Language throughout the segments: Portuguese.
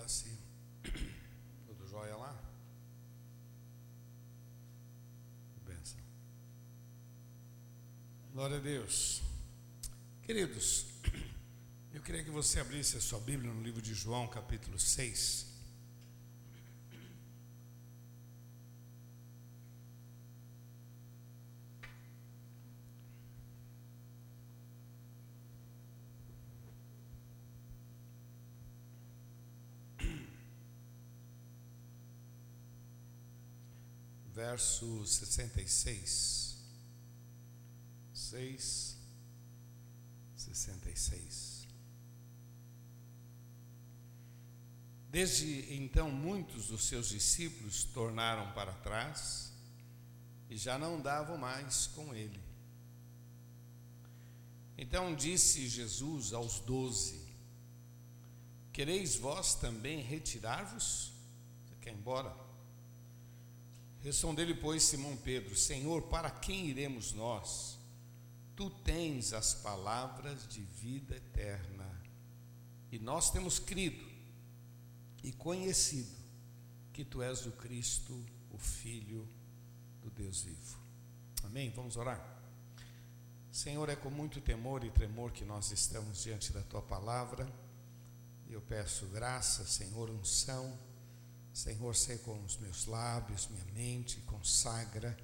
Fala assim. Tudo jóia lá? Benção. Glória a Deus. Queridos, eu queria que você abrisse a sua Bíblia no livro de João, capítulo 6. Verso 66. 6, 66. Desde então, muitos dos seus discípulos tornaram para trás e já não davam mais com ele. Então disse Jesus aos doze: Quereis vós também retirar-vos? Você quer ir embora? Respondeu-lhe, pois, Simão Pedro: Senhor, para quem iremos nós? Tu tens as palavras de vida eterna. E nós temos crido e conhecido que tu és o Cristo, o Filho do Deus vivo. Amém? Vamos orar? Senhor, é com muito temor e tremor que nós estamos diante da tua palavra. Eu peço graça, Senhor, unção Senhor, sei com os meus lábios, minha mente, consagra,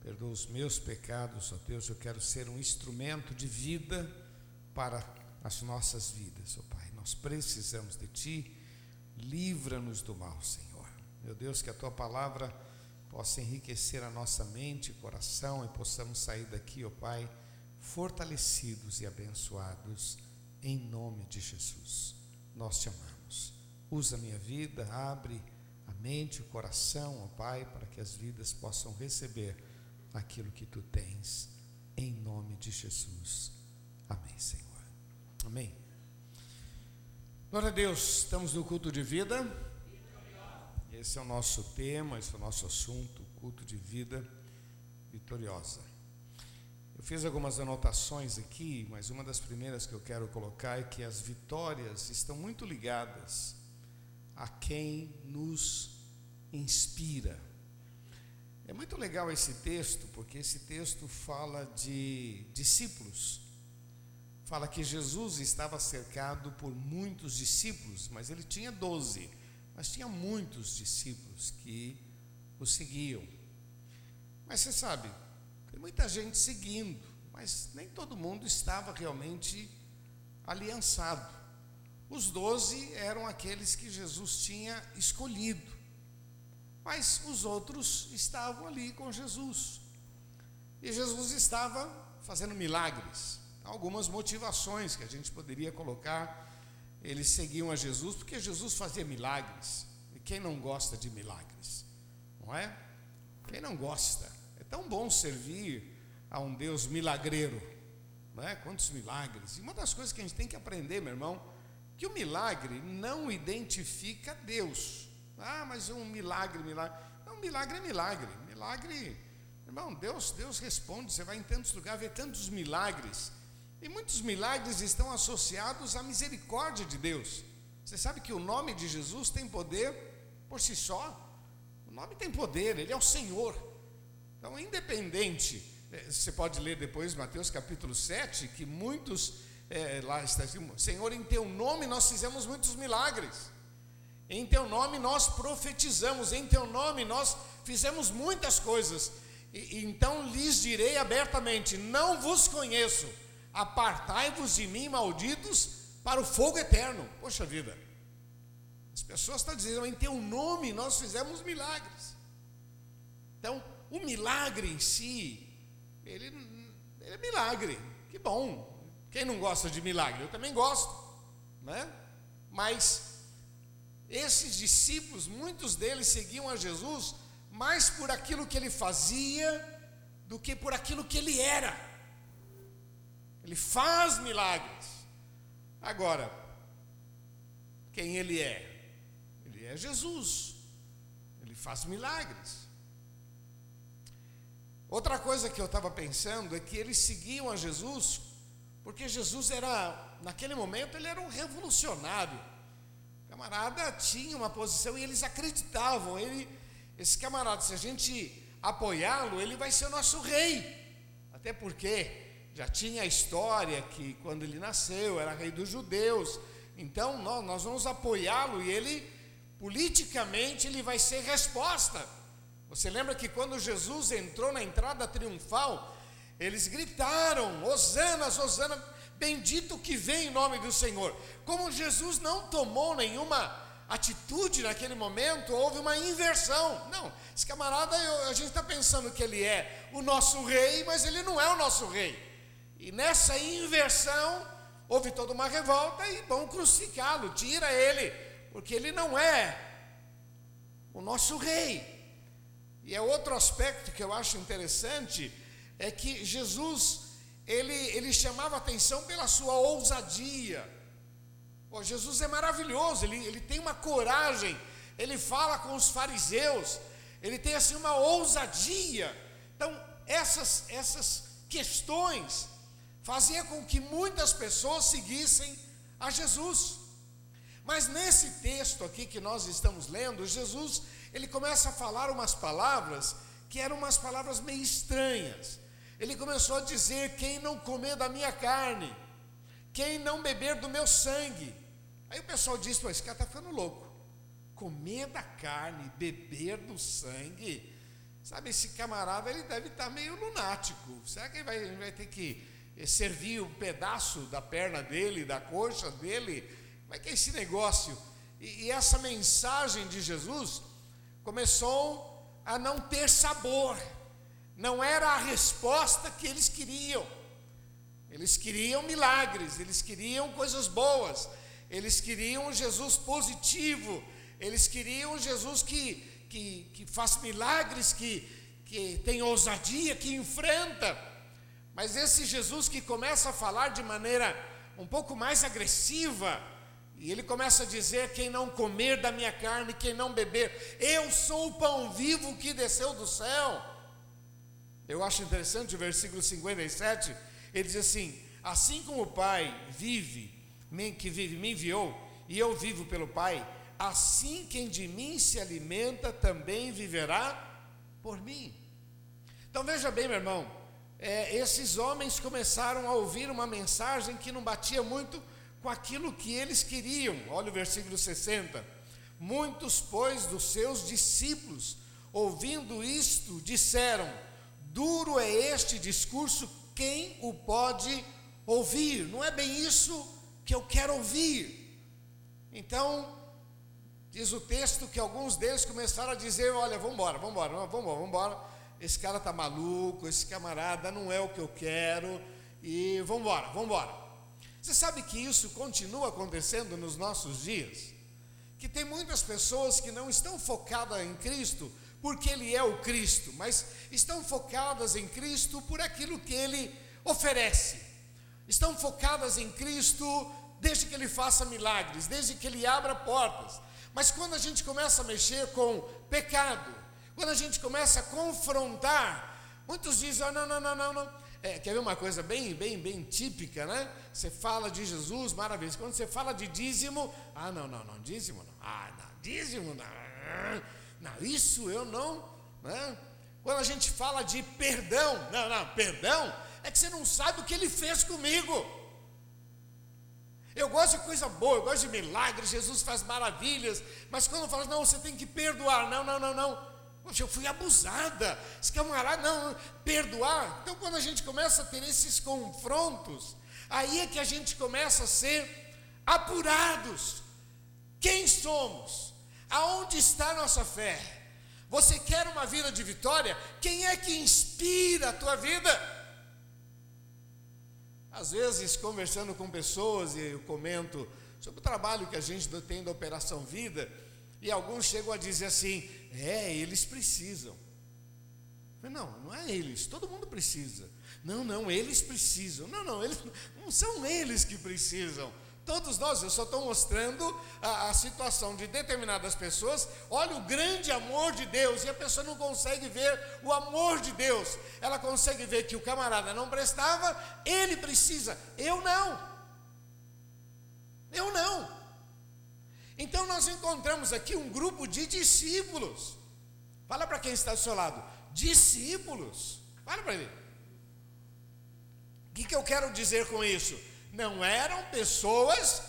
perdoa os meus pecados, ó Deus, eu quero ser um instrumento de vida para as nossas vidas, ó Pai. Nós precisamos de Ti, livra-nos do mal, Senhor. Meu Deus, que a Tua palavra possa enriquecer a nossa mente e coração e possamos sair daqui, ó Pai, fortalecidos e abençoados, em nome de Jesus. Nós te amamos. Usa minha vida, abre mente, o coração, ó Pai, para que as vidas possam receber aquilo que tu tens, em nome de Jesus. Amém, Senhor. Amém. Glória a Deus, estamos no culto de vida. Esse é o nosso tema, esse é o nosso assunto, culto de vida vitoriosa. Eu fiz algumas anotações aqui, mas uma das primeiras que eu quero colocar é que as vitórias estão muito ligadas a quem nos inspira. É muito legal esse texto, porque esse texto fala de discípulos. Fala que Jesus estava cercado por muitos discípulos, mas ele tinha doze, mas tinha muitos discípulos que o seguiam. Mas você sabe, tem muita gente seguindo, mas nem todo mundo estava realmente aliançado. Os doze eram aqueles que Jesus tinha escolhido mas os outros estavam ali com Jesus. E Jesus estava fazendo milagres. Algumas motivações que a gente poderia colocar. Eles seguiam a Jesus porque Jesus fazia milagres. E quem não gosta de milagres? Não é? Quem não gosta? É tão bom servir a um Deus milagreiro. Não é? Quantos milagres? E uma das coisas que a gente tem que aprender, meu irmão, que o milagre não identifica Deus. Ah, mas um milagre, milagre. Não, milagre é milagre. Milagre, irmão, Deus, Deus responde. Você vai em tantos lugares, vê tantos milagres. E muitos milagres estão associados à misericórdia de Deus. Você sabe que o nome de Jesus tem poder por si só. O nome tem poder, ele é o Senhor. Então, independente, eh, você pode ler depois Mateus capítulo 7, que muitos, é, lá está Senhor, em teu nome nós fizemos muitos milagres. Em teu nome nós profetizamos, em teu nome nós fizemos muitas coisas. E, então lhes direi abertamente: Não vos conheço, apartai-vos de mim, malditos, para o fogo eterno. Poxa vida, as pessoas estão dizendo: Em teu nome nós fizemos milagres. Então, o milagre em si, ele, ele é milagre, que bom. Quem não gosta de milagre? Eu também gosto, né? Mas esses discípulos, muitos deles seguiam a Jesus mais por aquilo que ele fazia do que por aquilo que ele era. Ele faz milagres. Agora, quem ele é? Ele é Jesus. Ele faz milagres. Outra coisa que eu estava pensando é que eles seguiam a Jesus porque Jesus era, naquele momento, ele era um revolucionário camarada tinha uma posição e eles acreditavam. Ele, esse camarada, se a gente apoiá-lo, ele vai ser o nosso rei. Até porque já tinha a história que quando ele nasceu era rei dos judeus. Então nós, nós vamos apoiá-lo e ele, politicamente, ele vai ser resposta. Você lembra que quando Jesus entrou na entrada triunfal, eles gritaram: Hosana, Hosana, bendito que vem em nome do Senhor. Como Jesus não tomou nenhuma atitude naquele momento, houve uma inversão. Não, esse camarada, a gente está pensando que ele é o nosso rei, mas ele não é o nosso rei. E nessa inversão, houve toda uma revolta e vão crucificá-lo, tira ele, porque ele não é o nosso rei. E é outro aspecto que eu acho interessante, é que Jesus, ele, ele chamava atenção pela sua ousadia. Jesus é maravilhoso, ele, ele tem uma coragem, ele fala com os fariseus, ele tem assim uma ousadia. Então, essas, essas questões faziam com que muitas pessoas seguissem a Jesus. Mas nesse texto aqui que nós estamos lendo, Jesus, ele começa a falar umas palavras que eram umas palavras meio estranhas. Ele começou a dizer: Quem não comer da minha carne, quem não beber do meu sangue, Aí o pessoal mas esse cara está ficando louco. Comer da carne, beber do sangue. Sabe, esse camarada ele deve estar tá meio lunático. Será que ele vai, ele vai ter que eh, servir um pedaço da perna dele, da coxa dele? Como é que é esse negócio? E, e essa mensagem de Jesus começou a não ter sabor. Não era a resposta que eles queriam. Eles queriam milagres, eles queriam coisas boas, eles queriam um Jesus positivo, eles queriam um Jesus que, que, que faz milagres, que, que tem ousadia, que enfrenta. Mas esse Jesus que começa a falar de maneira um pouco mais agressiva, e ele começa a dizer: quem não comer da minha carne, quem não beber, eu sou o pão vivo que desceu do céu. Eu acho interessante o versículo 57, ele diz assim: assim como o Pai vive que vive me enviou, e eu vivo pelo Pai, assim quem de mim se alimenta também viverá por mim. Então veja bem, meu irmão, é, esses homens começaram a ouvir uma mensagem que não batia muito com aquilo que eles queriam. Olha o versículo 60. Muitos, pois, dos seus discípulos, ouvindo isto, disseram: Duro é este discurso, quem o pode ouvir? Não é bem isso que eu quero ouvir. Então, diz o texto que alguns deles começaram a dizer: Olha, vamos embora, vamos embora, vamos embora, vamos embora. Esse cara está maluco, esse camarada não é o que eu quero, e vamos embora, vamos embora. Você sabe que isso continua acontecendo nos nossos dias? Que tem muitas pessoas que não estão focadas em Cristo porque Ele é o Cristo, mas estão focadas em Cristo por aquilo que Ele oferece estão focadas em Cristo desde que Ele faça milagres, desde que Ele abra portas. Mas quando a gente começa a mexer com pecado, quando a gente começa a confrontar, muitos dizem: oh, não, não, não, não, não. É, quer ver uma coisa bem, bem, bem típica, né? Você fala de Jesus, maravilha. Quando você fala de dízimo, ah, não, não, não, dízimo não. Ah, não, dízimo não. Não, isso eu não. Né? Quando a gente fala de perdão, não, não, perdão, é que você não sabe o que ele fez comigo. Eu gosto de coisa boa, eu gosto de milagres, Jesus faz maravilhas, mas quando fala, não, você tem que perdoar, não, não, não, não. Poxa, eu fui abusada, esse camarada, não, perdoar. Então, quando a gente começa a ter esses confrontos, aí é que a gente começa a ser apurados. Quem somos? Aonde está a nossa fé? Você quer uma vida de vitória? Quem é que inspira a tua vida? Às vezes, conversando com pessoas, e eu comento sobre o trabalho que a gente tem da Operação Vida, e alguns chegam a dizer assim: é, eles precisam. Não, não é eles, todo mundo precisa. Não, não, eles precisam. Não, não, eles não são eles que precisam. Todos nós, eu só estou mostrando a, a, situação de determinadas pessoas. Olha o grande amor de Deus, e a pessoa não consegue ver o amor de Deus. Ela consegue ver que o camarada não prestava, ele precisa, eu não. Eu não. Então nós encontramos aqui um grupo de discípulos. Fala para quem está ao seu lado, discípulos. Fala para ele. O que, que eu quero dizer com isso? Não eram pessoas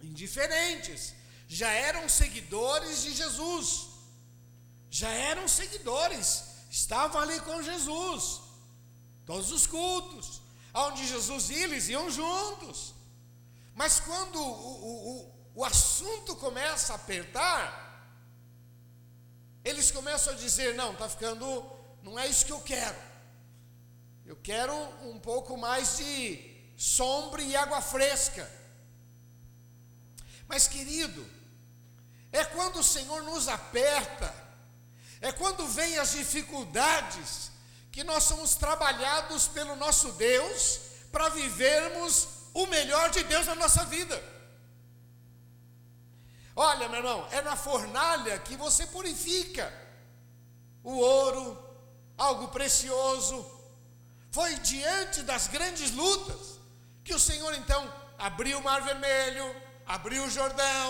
indiferentes, já eram seguidores de Jesus, já eram seguidores, estavam ali com Jesus, todos os cultos, aonde Jesus ia, eles iam juntos. Mas quando o, o, o assunto começa a apertar, eles começam a dizer: não, está ficando, não é isso que eu quero. Eu quero um pouco mais de sombra e água fresca. Mas, querido, é quando o Senhor nos aperta, é quando vem as dificuldades, que nós somos trabalhados pelo nosso Deus para vivermos o melhor de Deus na nossa vida. Olha, meu irmão, é na fornalha que você purifica o ouro, algo precioso. Foi diante das grandes lutas que o Senhor então abriu o Mar Vermelho, abriu o Jordão.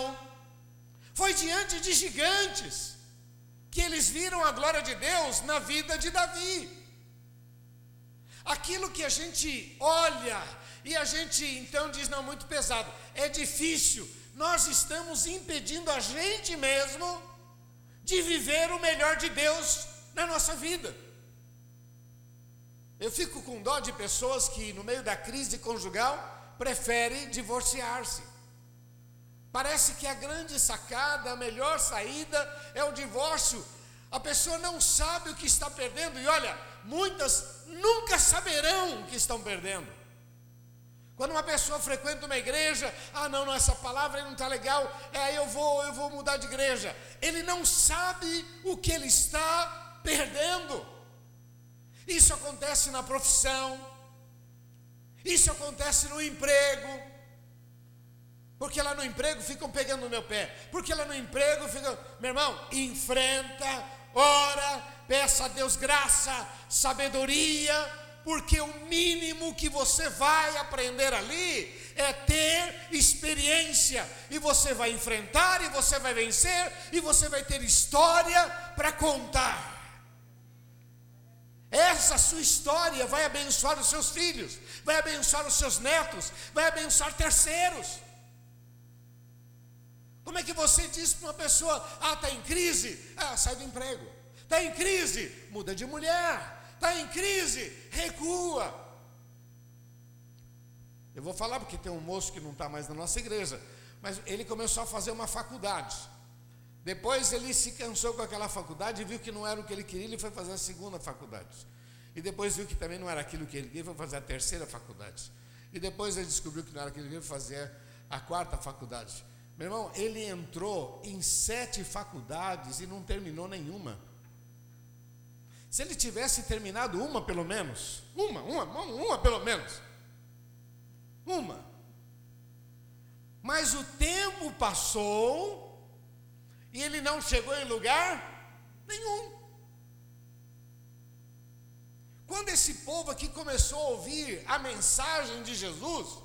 Foi diante de gigantes que eles viram a glória de Deus na vida de Davi. Aquilo que a gente olha e a gente então diz, não, muito pesado, é difícil, nós estamos impedindo a gente mesmo de viver o melhor de Deus na nossa vida. Eu fico com dó de pessoas que, no meio da crise conjugal, preferem divorciar-se. Parece que a grande sacada, a melhor saída é o divórcio. A pessoa não sabe o que está perdendo, e olha, muitas nunca saberão o que estão perdendo. Quando uma pessoa frequenta uma igreja, ah não, não essa palavra não está legal, é eu vou, eu vou mudar de igreja. Ele não sabe o que ele está perdendo. Isso acontece na profissão, isso acontece no emprego. Porque lá no emprego ficam pegando meu pé. Porque lá no emprego ficam. Meu irmão, enfrenta, ora, peça a Deus graça, sabedoria, porque o mínimo que você vai aprender ali é ter experiência, e você vai enfrentar, e você vai vencer, e você vai ter história para contar. Essa sua história vai abençoar os seus filhos, vai abençoar os seus netos, vai abençoar terceiros. Como é que você diz para uma pessoa: ah, está em crise? Ah, sai do emprego. Está em crise? Muda de mulher. Está em crise? Recua. Eu vou falar porque tem um moço que não está mais na nossa igreja, mas ele começou a fazer uma faculdade. Depois ele se cansou com aquela faculdade e viu que não era o que ele queria, ele foi fazer a segunda faculdade. E depois viu que também não era aquilo que ele queria, foi fazer a terceira faculdade. E depois ele descobriu que não era aquilo que ele queria, fazer a quarta faculdade. Meu irmão, ele entrou em sete faculdades e não terminou nenhuma. Se ele tivesse terminado uma pelo menos, uma, uma, uma, uma pelo menos, uma. Mas o tempo passou e ele não chegou em lugar nenhum. Quando esse povo aqui começou a ouvir a mensagem de Jesus,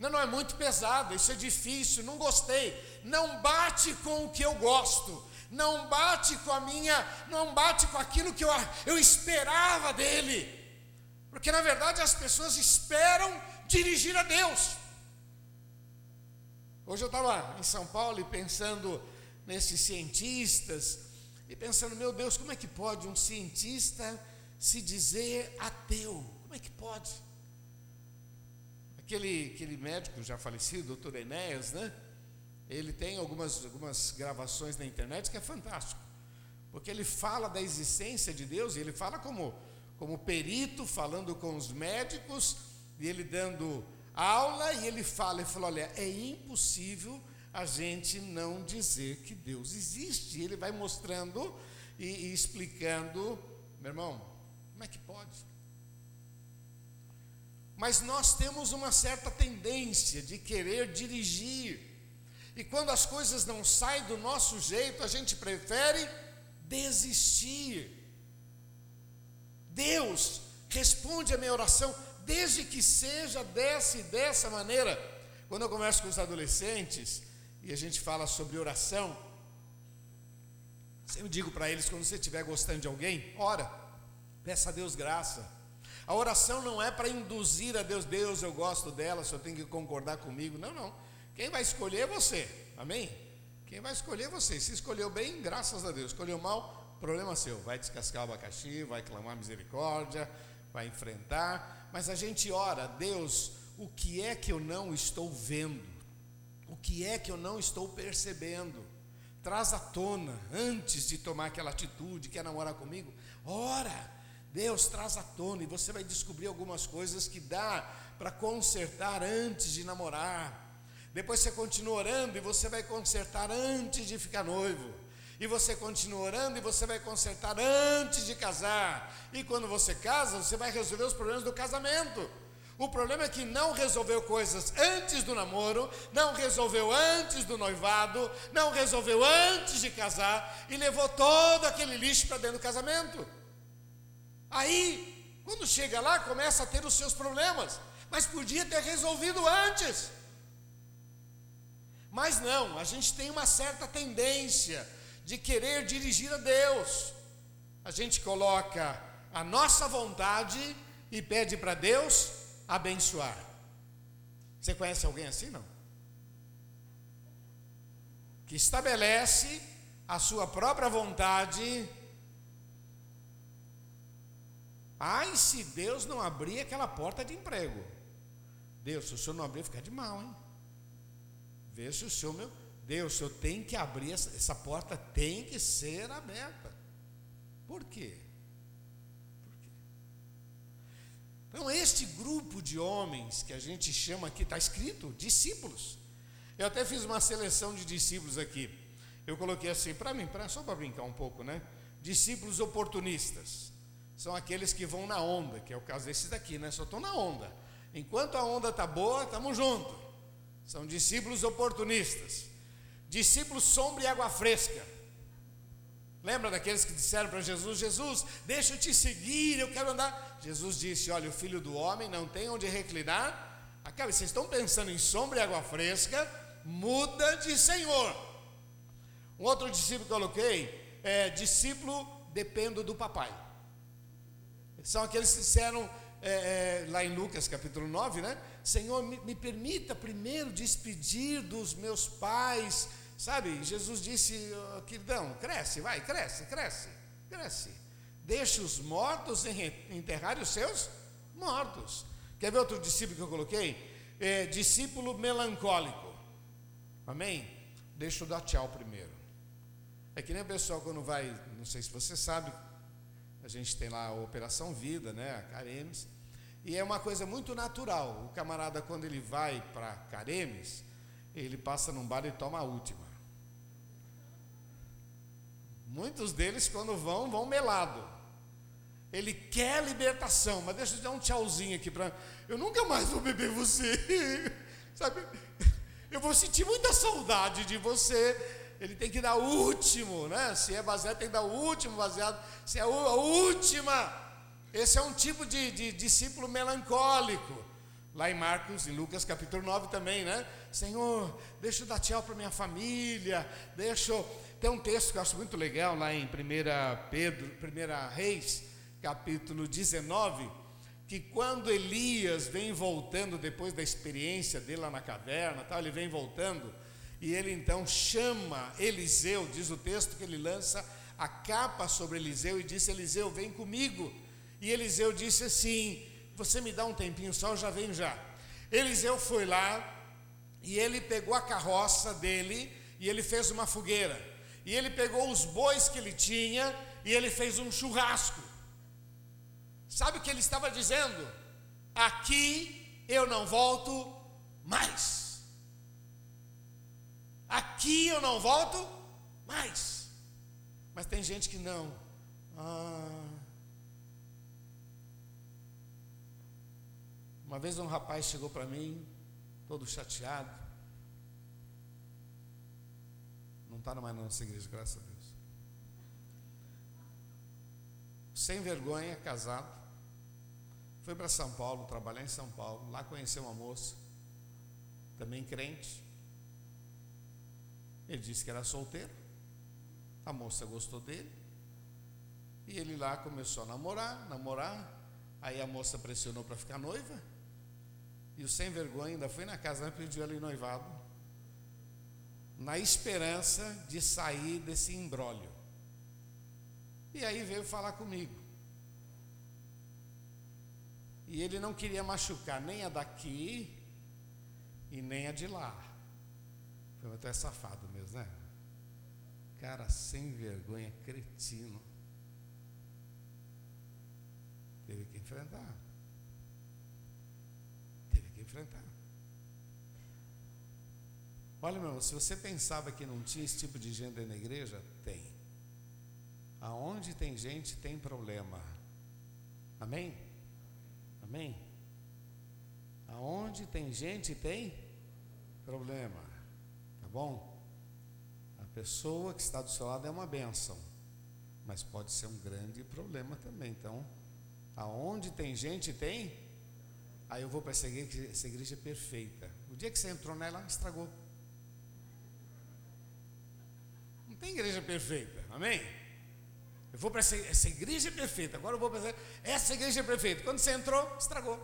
não, não é muito pesado, isso é difícil, não gostei, não bate com o que eu gosto, não bate com a minha, não bate com aquilo que eu, eu esperava dele. Porque na verdade as pessoas esperam dirigir a Deus. Hoje eu estava em São Paulo e pensando nesses cientistas, e pensando, meu Deus, como é que pode um cientista se dizer ateu? Como é que pode? Aquele, aquele médico já falecido, doutor Enéas, né? Ele tem algumas, algumas gravações na internet que é fantástico. Porque ele fala da existência de Deus, e ele fala como, como perito, falando com os médicos, e ele dando aula, e ele fala, ele fala, olha, é impossível a gente não dizer que Deus existe. Ele vai mostrando e, e explicando, meu irmão, como é que pode? Mas nós temos uma certa tendência de querer dirigir e quando as coisas não saem do nosso jeito, a gente prefere desistir. Deus responde a minha oração, desde que seja dessa e dessa maneira. Quando eu converso com os adolescentes, e a gente fala sobre oração, eu digo para eles: quando você estiver gostando de alguém, ora, peça a Deus graça. A oração não é para induzir a Deus, Deus, eu gosto dela, só tem que concordar comigo. Não, não. Quem vai escolher é você. Amém? Quem vai escolher é você. Se escolheu bem, graças a Deus. Escolheu mal, problema seu. Vai descascar o abacaxi, vai clamar misericórdia, vai enfrentar. Mas a gente ora, Deus, o que é que eu não estou vendo? O que é que eu não estou percebendo? Traz à tona, antes de tomar aquela atitude, quer namorar comigo? Ora, Deus traz à tona e você vai descobrir algumas coisas que dá para consertar antes de namorar. Depois você continua orando e você vai consertar antes de ficar noivo. E você continua orando e você vai consertar antes de casar. E quando você casa, você vai resolver os problemas do casamento. O problema é que não resolveu coisas antes do namoro, não resolveu antes do noivado, não resolveu antes de casar e levou todo aquele lixo para dentro do casamento. Aí, quando chega lá, começa a ter os seus problemas, mas podia ter resolvido antes. Mas não, a gente tem uma certa tendência de querer dirigir a Deus. A gente coloca a nossa vontade e pede para Deus abençoar. Você conhece alguém assim não? Que estabelece a sua própria vontade. Ai, se Deus não abrir aquela porta de emprego. Deus, se o senhor não abrir, fica de mal, hein? Vê se o senhor, meu Deus, o senhor tem que abrir, essa, essa porta tem que ser aberta. Por quê? Por quê? Então, este grupo de homens que a gente chama aqui, está escrito, discípulos. Eu até fiz uma seleção de discípulos aqui. Eu coloquei assim, para mim, pra, só para brincar um pouco, né? Discípulos oportunistas. São aqueles que vão na onda, que é o caso desses daqui, né? Só estão na onda. Enquanto a onda está boa, estamos juntos. São discípulos oportunistas. Discípulos sombra e água fresca. Lembra daqueles que disseram para Jesus: Jesus, deixa eu te seguir, eu quero andar. Jesus disse: Olha, o filho do homem não tem onde reclinar. Aquela, vocês estão pensando em sombra e água fresca, muda de Senhor. Um outro discípulo que eu coloquei é discípulo dependo do papai. São aqueles que disseram é, é, lá em Lucas capítulo 9, né? Senhor, me, me permita primeiro despedir dos meus pais. Sabe, Jesus disse, oh, queridão, cresce, vai, cresce, cresce, cresce. Deixa os mortos enterrar os seus mortos. Quer ver outro discípulo que eu coloquei? É, discípulo melancólico. Amém? Deixa eu dar tchau primeiro. É que nem o pessoal quando vai, não sei se você sabe, a gente tem lá a Operação Vida, né? A Caremes. E é uma coisa muito natural. O camarada, quando ele vai para Caremes, ele passa num bar e toma a última. Muitos deles, quando vão, vão melado. Ele quer libertação, mas deixa eu dar um tchauzinho aqui para. Eu nunca mais vou beber você. Sabe? Eu vou sentir muita saudade de você. Ele tem que dar o último, né? Se é baseado, tem que dar o último baseado. Se é a última esse é um tipo de, de discípulo melancólico. Lá em Marcos, em Lucas capítulo 9 também, né? Senhor, deixa eu dar tchau para minha família, deixa eu... Tem um texto que eu acho muito legal lá em 1 Pedro, 1 Reis, capítulo 19, que quando Elias vem voltando depois da experiência dele lá na caverna, tal, ele vem voltando, e ele então chama Eliseu, diz o texto que ele lança a capa sobre Eliseu e disse: Eliseu, vem comigo. E Eliseu disse assim: Você me dá um tempinho só, eu já venho já. Eliseu foi lá e ele pegou a carroça dele e ele fez uma fogueira. E ele pegou os bois que ele tinha e ele fez um churrasco. Sabe o que ele estava dizendo? Aqui eu não volto mais. Aqui eu não volto mais. Mas tem gente que não. Ah, Uma vez um rapaz chegou para mim, todo chateado. Não está mais na nossa igreja, graças a Deus. Sem vergonha, casado. Foi para São Paulo, trabalhar em São Paulo. Lá conheceu uma moça, também crente. Ele disse que era solteiro. A moça gostou dele. E ele lá começou a namorar, namorar. Aí a moça pressionou para ficar noiva. E o sem vergonha ainda foi na casa e pediu ela em noivado. Na esperança de sair desse embrólio. E aí veio falar comigo. E ele não queria machucar nem a daqui e nem a de lá. Foi até safado mesmo, né? Cara sem vergonha, cretino. Teve que enfrentar. Que enfrentar. Olha, meu irmão, se você pensava que não tinha esse tipo de gente na igreja, tem. Aonde tem gente, tem problema. Amém? Amém? Aonde tem gente, tem problema. Tá bom? A pessoa que está do seu lado é uma benção, mas pode ser um grande problema também. Então, aonde tem gente, tem. Aí eu vou para essa igreja, essa igreja é perfeita. O dia que você entrou nela, estragou. Não tem igreja perfeita, amém? Eu vou para essa, essa igreja perfeita, agora eu vou para essa, igreja perfeita. Quando você entrou, estragou.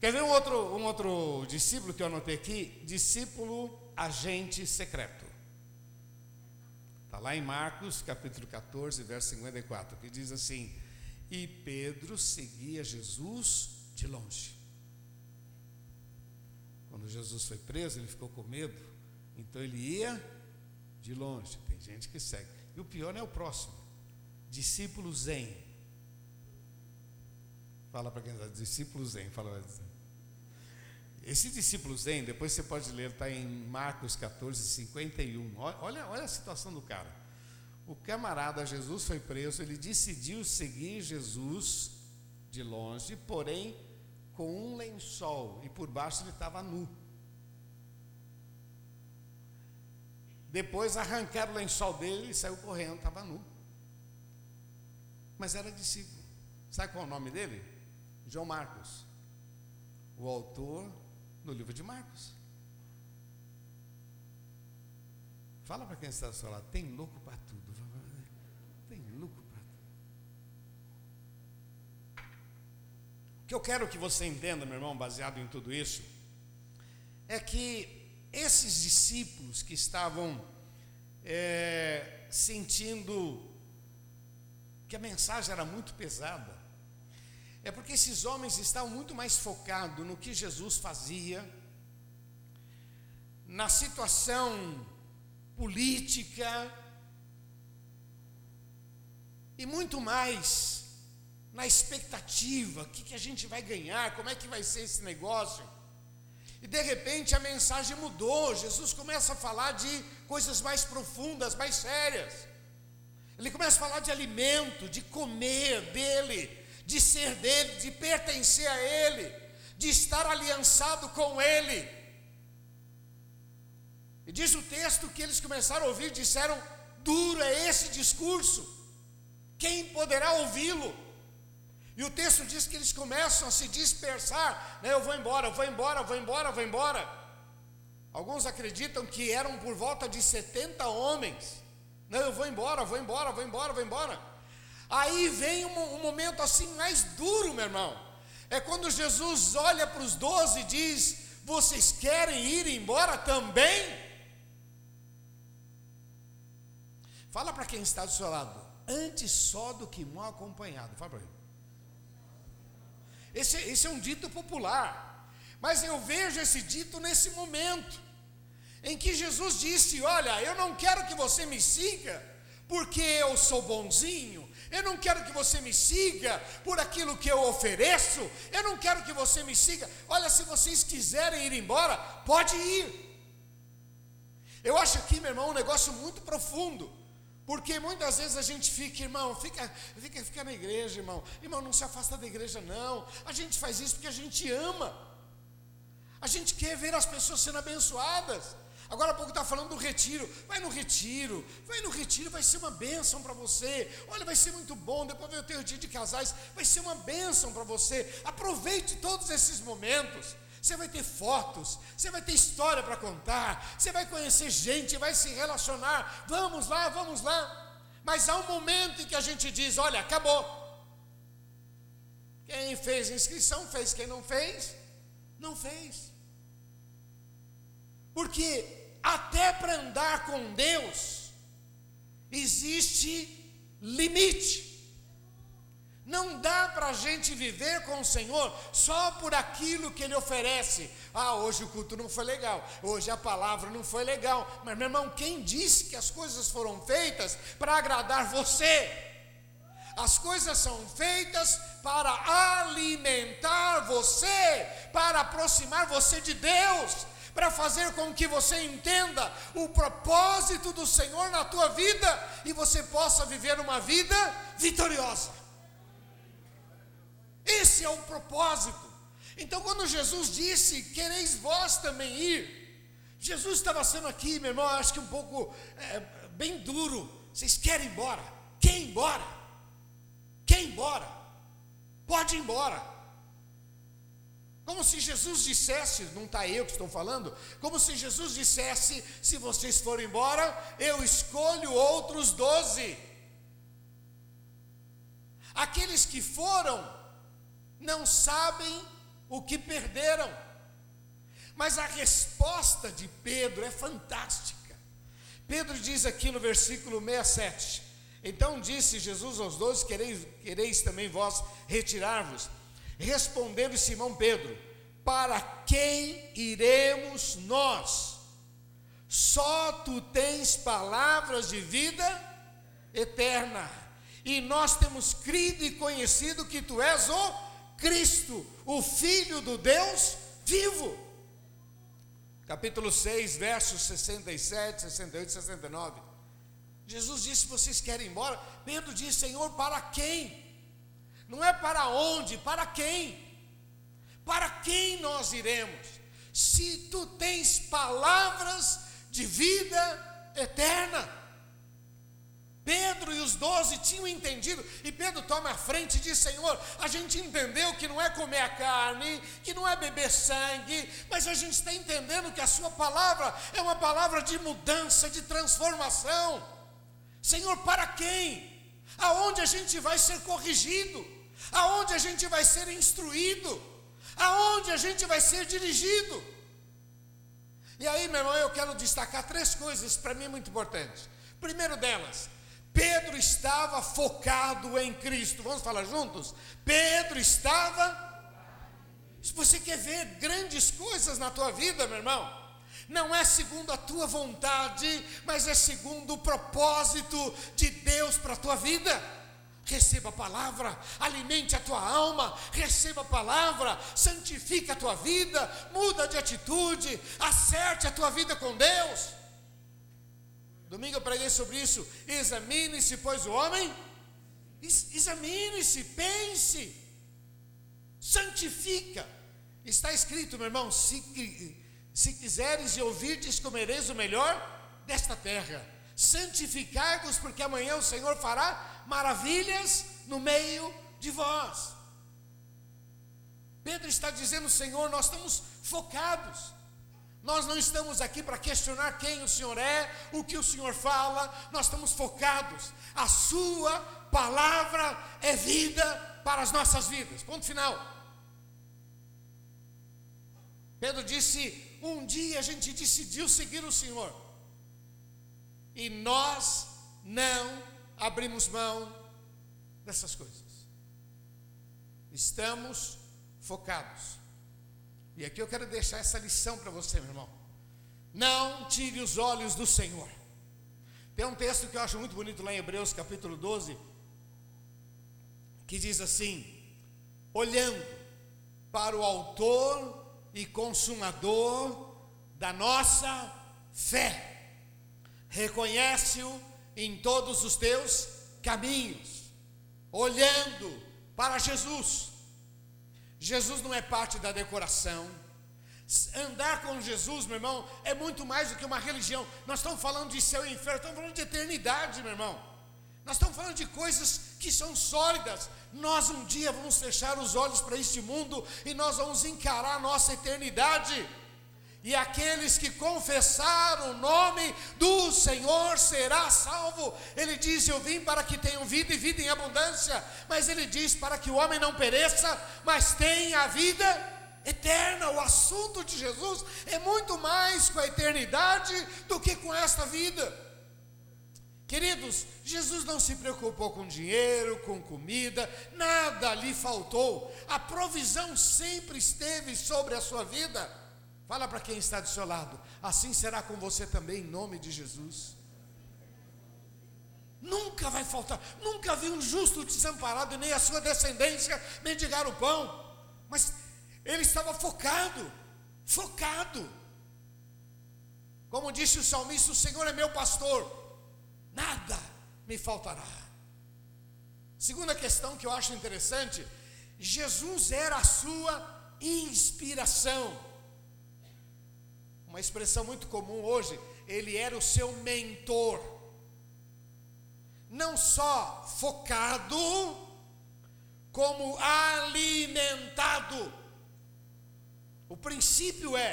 Quer ver um outro, um outro discípulo que eu anotei aqui? Discípulo agente secreto. Está lá em Marcos, capítulo 14, verso 54, que diz assim: E Pedro seguia Jesus de longe. Quando Jesus foi preso, ele ficou com medo, então ele ia de longe. Tem gente que segue. E o pior é o próximo. Discípulo Zen. Fala para quem está, discípulo Zen. Fala Esse discípulo Zen, depois você pode ler, está em Marcos 14, 51. Olha, olha a situação do cara. O camarada Jesus foi preso, ele decidiu seguir Jesus de longe, porém com um lençol, e por baixo ele estava nu. Depois arrancaram o lençol dele e saiu correndo, estava nu. Mas era discípulo. Sabe qual é o nome dele? João Marcos. O autor do livro de Marcos. Fala para quem está ao seu lado, tem louco para tudo. Tem louco para tudo. O que eu quero que você entenda, meu irmão, baseado em tudo isso, é que esses discípulos que estavam é, sentindo que a mensagem era muito pesada, é porque esses homens estavam muito mais focados no que Jesus fazia, na situação política, e muito mais na expectativa: o que, que a gente vai ganhar, como é que vai ser esse negócio. E de repente a mensagem mudou. Jesus começa a falar de coisas mais profundas, mais sérias. Ele começa a falar de alimento, de comer dele, de ser dele, de pertencer a ele, de estar aliançado com ele. E diz o texto que eles começaram a ouvir, disseram: duro é esse discurso, quem poderá ouvi-lo? E o texto diz que eles começam a se dispersar, né? eu vou embora, eu vou embora, eu vou embora, eu vou embora. Alguns acreditam que eram por volta de 70 homens. Não, eu vou embora, vou embora, vou embora, vou embora. Aí vem um, um momento assim mais duro, meu irmão. É quando Jesus olha para os doze e diz: Vocês querem ir embora também? Fala para quem está do seu lado, antes só do que mal acompanhado. Fala para ele. Esse, esse é um dito popular. Mas eu vejo esse dito nesse momento, em que Jesus disse: Olha, eu não quero que você me siga, porque eu sou bonzinho, eu não quero que você me siga por aquilo que eu ofereço, eu não quero que você me siga. Olha, se vocês quiserem ir embora, pode ir. Eu acho aqui, meu irmão, um negócio muito profundo. Porque muitas vezes a gente fica, irmão, fica, fica, fica na igreja, irmão. Irmão, não se afasta da igreja, não. A gente faz isso porque a gente ama. A gente quer ver as pessoas sendo abençoadas. Agora há pouco está falando do retiro. Vai no retiro, vai no retiro, vai ser uma bênção para você. Olha, vai ser muito bom. Depois vai ter o dia de casais, vai ser uma bênção para você. Aproveite todos esses momentos. Você vai ter fotos, você vai ter história para contar, você vai conhecer gente, vai se relacionar. Vamos lá, vamos lá. Mas há um momento em que a gente diz: olha, acabou. Quem fez inscrição fez, quem não fez, não fez. Porque até para andar com Deus existe limite. Não dá para a gente viver com o Senhor só por aquilo que Ele oferece. Ah, hoje o culto não foi legal, hoje a palavra não foi legal. Mas, meu irmão, quem disse que as coisas foram feitas para agradar você? As coisas são feitas para alimentar você, para aproximar você de Deus, para fazer com que você entenda o propósito do Senhor na tua vida e você possa viver uma vida vitoriosa. Esse é o propósito. Então, quando Jesus disse: Quereis vós também ir, Jesus estava sendo aqui, meu irmão, acho que um pouco é, bem duro. Vocês querem ir embora? Quer ir embora? Quer ir embora? Pode ir embora. Como se Jesus dissesse, não está eu que estou falando, como se Jesus dissesse: se vocês forem embora, eu escolho outros doze. Aqueles que foram não sabem o que perderam. Mas a resposta de Pedro é fantástica. Pedro diz aqui no versículo 67: Então disse Jesus aos doze: Quereis, quereis também vós retirar-vos? Respondendo Simão Pedro: Para quem iremos nós? Só tu tens palavras de vida eterna, e nós temos crido e conhecido que tu és o Cristo, o Filho do Deus vivo. Capítulo 6, versos 67, 68 e 69. Jesus disse: Vocês querem ir embora? Pedro disse: Senhor, para quem? Não é para onde, para quem? Para quem nós iremos? Se tu tens palavras de vida eterna. Pedro e os doze tinham entendido, e Pedro toma a frente e diz: Senhor, a gente entendeu que não é comer a carne, que não é beber sangue, mas a gente está entendendo que a Sua palavra é uma palavra de mudança, de transformação. Senhor, para quem? Aonde a gente vai ser corrigido? Aonde a gente vai ser instruído? Aonde a gente vai ser dirigido? E aí, meu irmão, eu quero destacar três coisas para mim muito importantes. Primeiro delas, Pedro estava focado em Cristo. Vamos falar juntos? Pedro estava. Se você quer ver grandes coisas na tua vida, meu irmão, não é segundo a tua vontade, mas é segundo o propósito de Deus para a tua vida. Receba a palavra, alimente a tua alma, receba a palavra, santifique a tua vida, muda de atitude, acerte a tua vida com Deus. Domingo eu preguei sobre isso. Examine-se, pois o homem. Examine-se, pense, santifica. Está escrito, meu irmão: se, se quiseres e ouvirdes, comereis o melhor desta terra. Santificai-vos, porque amanhã o Senhor fará maravilhas no meio de vós. Pedro está dizendo, Senhor, nós estamos focados. Nós não estamos aqui para questionar quem o Senhor é, o que o Senhor fala, nós estamos focados. A Sua palavra é vida para as nossas vidas. Ponto final. Pedro disse: um dia a gente decidiu seguir o Senhor, e nós não abrimos mão dessas coisas. Estamos focados. E aqui eu quero deixar essa lição para você, meu irmão. Não tire os olhos do Senhor. Tem um texto que eu acho muito bonito lá em Hebreus capítulo 12, que diz assim: olhando para o Autor e Consumador da nossa fé, reconhece-o em todos os teus caminhos, olhando para Jesus Jesus não é parte da decoração. Andar com Jesus, meu irmão, é muito mais do que uma religião. Nós estamos falando de céu e inferno, estamos falando de eternidade, meu irmão. Nós estamos falando de coisas que são sólidas, nós um dia vamos fechar os olhos para este mundo e nós vamos encarar a nossa eternidade. E aqueles que confessar o nome do Senhor será salvo. Ele diz: Eu vim para que tenham vida e vida em abundância. Mas ele diz: Para que o homem não pereça, mas tenha a vida eterna. O assunto de Jesus é muito mais com a eternidade do que com esta vida. Queridos, Jesus não se preocupou com dinheiro, com comida, nada lhe faltou. A provisão sempre esteve sobre a sua vida. Fala para quem está do seu lado. Assim será com você também, em nome de Jesus. Nunca vai faltar. Nunca vi um justo desamparado, nem a sua descendência mendigar o pão. Mas ele estava focado, focado. Como disse o salmista: O Senhor é meu pastor, nada me faltará. Segunda questão que eu acho interessante: Jesus era a sua inspiração. Uma expressão muito comum hoje, ele era o seu mentor. Não só focado, como alimentado. O princípio é: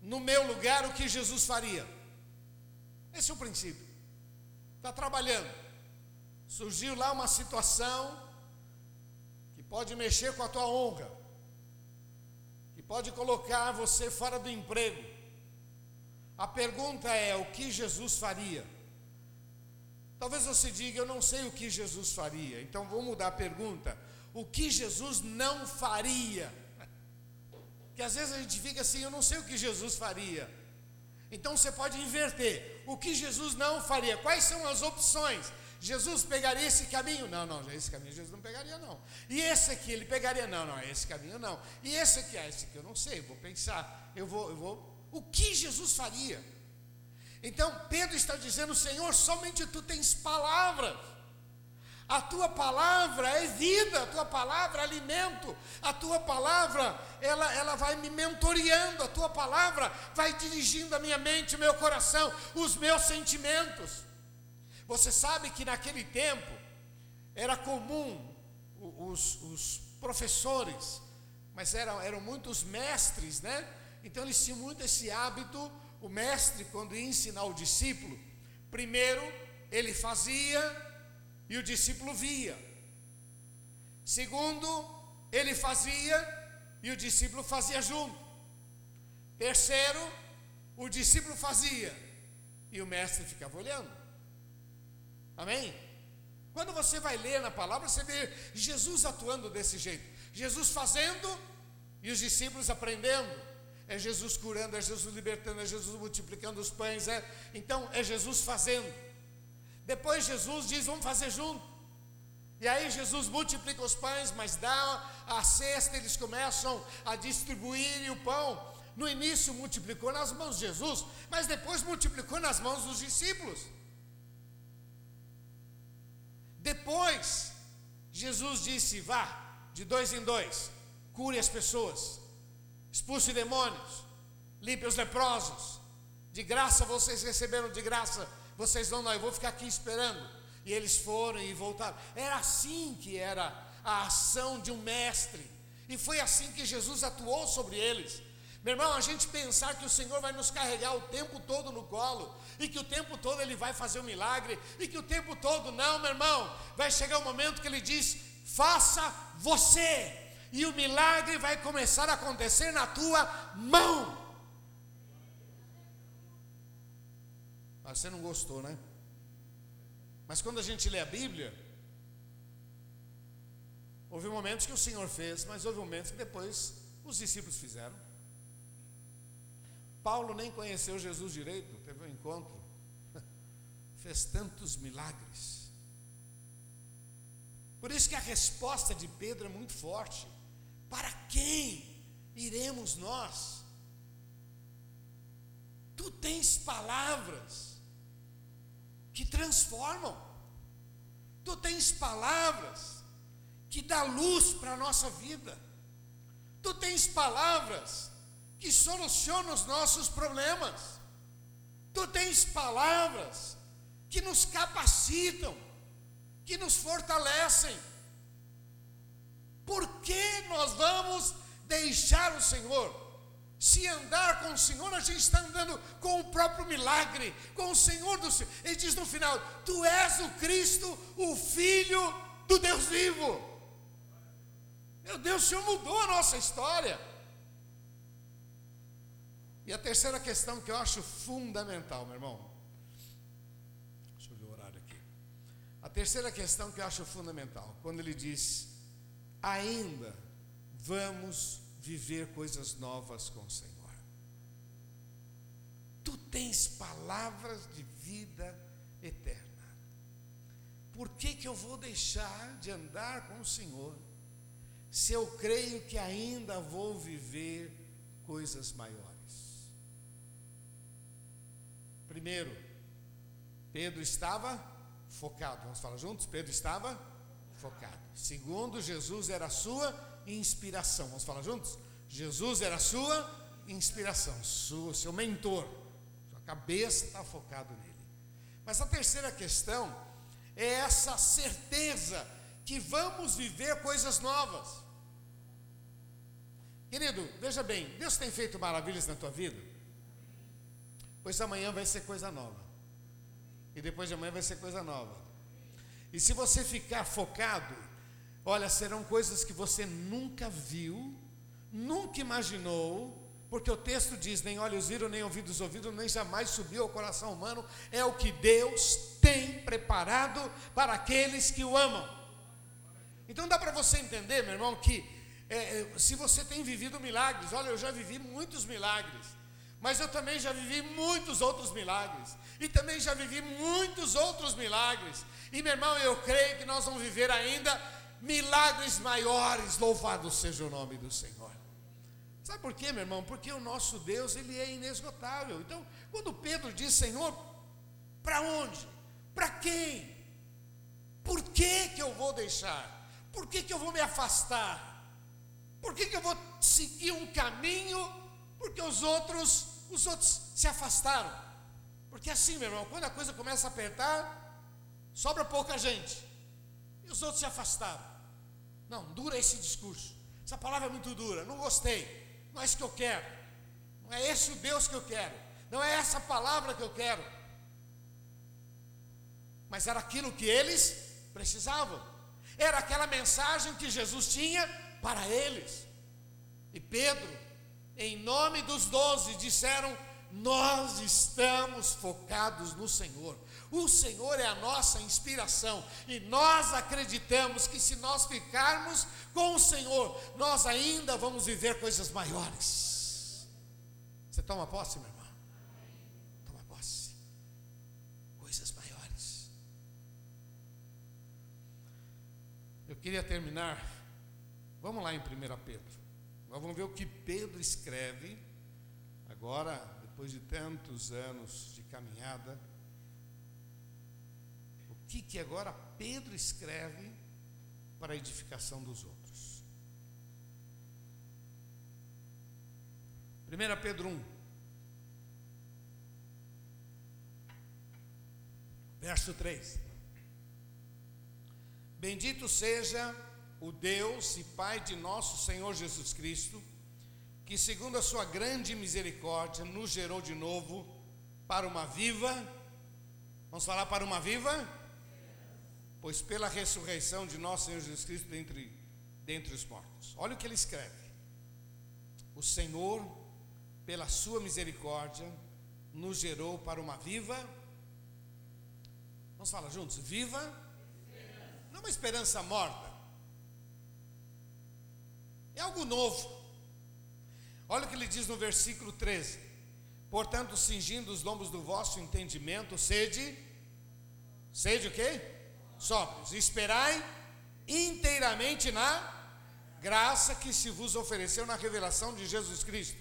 no meu lugar, o que Jesus faria? Esse é o princípio. Está trabalhando. Surgiu lá uma situação que pode mexer com a tua honra, pode colocar você fora do emprego. A pergunta é: o que Jesus faria? Talvez você diga, eu não sei o que Jesus faria. Então vou mudar a pergunta o que Jesus não faria. Que às vezes a gente fica assim, eu não sei o que Jesus faria. Então você pode inverter. O que Jesus não faria? Quais são as opções? Jesus pegaria esse caminho? Não, não, esse caminho Jesus não pegaria, não. E esse aqui ele pegaria? Não, não, esse caminho não. E esse aqui, ah, esse aqui eu não sei, vou pensar. Eu vou, eu vou. O que Jesus faria? Então Pedro está dizendo, Senhor, somente tu tens palavras. A tua palavra é vida, a tua palavra é alimento, a tua palavra, ela, ela vai me mentoreando, a tua palavra vai dirigindo a minha mente, o meu coração, os meus sentimentos. Você sabe que naquele tempo era comum os, os professores, mas eram, eram muitos mestres, né? Então eles tinham muito esse hábito, o mestre, quando ia ensinar o discípulo, primeiro ele fazia e o discípulo via. Segundo, ele fazia e o discípulo fazia junto. Terceiro, o discípulo fazia e o mestre ficava olhando. Amém? Quando você vai ler na palavra, você vê Jesus atuando desse jeito. Jesus fazendo e os discípulos aprendendo. É Jesus curando, é Jesus libertando, é Jesus multiplicando os pães. É, então, é Jesus fazendo. Depois Jesus diz: Vamos fazer junto. E aí Jesus multiplica os pães, mas dá a cesta, eles começam a distribuir o pão. No início multiplicou nas mãos de Jesus, mas depois multiplicou nas mãos dos discípulos. Depois, Jesus disse: Vá, de dois em dois, cure as pessoas, expulse demônios, limpe os leprosos. De graça vocês receberam de graça vocês vão, não, eu vou ficar aqui esperando. E eles foram e voltaram. Era assim que era a ação de um mestre. E foi assim que Jesus atuou sobre eles. Meu irmão, a gente pensar que o Senhor vai nos carregar o tempo todo no colo, e que o tempo todo Ele vai fazer um milagre, e que o tempo todo, não, meu irmão, vai chegar o um momento que Ele diz: faça você, e o milagre vai começar a acontecer na tua mão. Você não gostou, né? Mas quando a gente lê a Bíblia, houve momentos que o Senhor fez, mas houve momentos que depois os discípulos fizeram. Paulo nem conheceu Jesus direito, encontro, fez tantos milagres. Por isso que a resposta de Pedro é muito forte. Para quem iremos nós? Tu tens palavras que transformam. Tu tens palavras que dá luz para a nossa vida. Tu tens palavras que solucionam os nossos problemas. Tu tens palavras que nos capacitam, que nos fortalecem. Por que nós vamos deixar o Senhor? Se andar com o Senhor, a gente está andando com o próprio milagre, com o Senhor do Senhor. Ele diz no final: Tu és o Cristo, o Filho do Deus vivo. Meu Deus, o Senhor mudou a nossa história. E a terceira questão que eu acho fundamental, meu irmão. Deixa eu ver o horário aqui. A terceira questão que eu acho fundamental, quando ele diz: ainda vamos viver coisas novas com o Senhor. Tu tens palavras de vida eterna. Por que, que eu vou deixar de andar com o Senhor, se eu creio que ainda vou viver coisas maiores? Primeiro, Pedro estava focado. Vamos falar juntos? Pedro estava focado. Segundo, Jesus era a sua inspiração. Vamos falar juntos? Jesus era a sua inspiração, sua, seu mentor. Sua cabeça está focado nele. Mas a terceira questão é essa certeza que vamos viver coisas novas. Querido, veja bem, Deus tem feito maravilhas na tua vida? Pois amanhã vai ser coisa nova. E depois de amanhã vai ser coisa nova. E se você ficar focado Olha, serão coisas que você nunca viu, nunca imaginou, porque o texto diz: nem olhos viram, nem ouvidos ouviram, nem jamais subiu ao coração humano, é o que Deus tem preparado para aqueles que o amam. Então dá para você entender, meu irmão, que é, é, se você tem vivido milagres, olha, eu já vivi muitos milagres, mas eu também já vivi muitos outros milagres, e também já vivi muitos outros milagres, e meu irmão, eu creio que nós vamos viver ainda milagres maiores, louvado seja o nome do Senhor. Sabe por quê, meu irmão? Porque o nosso Deus, ele é inesgotável. Então, quando Pedro diz, Senhor, para onde? Para quem? Por que que eu vou deixar? Por que que eu vou me afastar? Por que que eu vou seguir um caminho? Porque os outros, os outros se afastaram. Porque assim, meu irmão, quando a coisa começa a apertar, sobra pouca gente. E os outros se afastaram. Não, dura esse discurso. Essa palavra é muito dura, não gostei. Não é isso que eu quero. Não é esse o Deus que eu quero. Não é essa palavra que eu quero. Mas era aquilo que eles precisavam. Era aquela mensagem que Jesus tinha para eles. E Pedro, em nome dos doze, disseram: Nós estamos focados no Senhor. O Senhor é a nossa inspiração e nós acreditamos que se nós ficarmos com o Senhor, nós ainda vamos viver coisas maiores. Você toma posse, meu irmão? Toma posse. Coisas maiores. Eu queria terminar. Vamos lá em 1 Pedro. Nós vamos ver o que Pedro escreve agora, depois de tantos anos de caminhada que, que agora Pedro escreve para a edificação dos outros. 1 Pedro 1, verso 3. Bendito seja o Deus e Pai de nosso Senhor Jesus Cristo, que, segundo a sua grande misericórdia, nos gerou de novo para uma viva. Vamos falar para uma viva? pois pela ressurreição de nosso Senhor Jesus Cristo dentre, dentre os mortos. Olha o que ele escreve. O Senhor, pela sua misericórdia, nos gerou para uma viva. Vamos falar juntos? Viva. Não uma esperança morta. É algo novo. Olha o que ele diz no versículo 13: Portanto, cingindo os lombos do vosso entendimento, sede, sede o quê? sóbrios, esperai inteiramente na graça que se vos ofereceu na revelação de Jesus Cristo.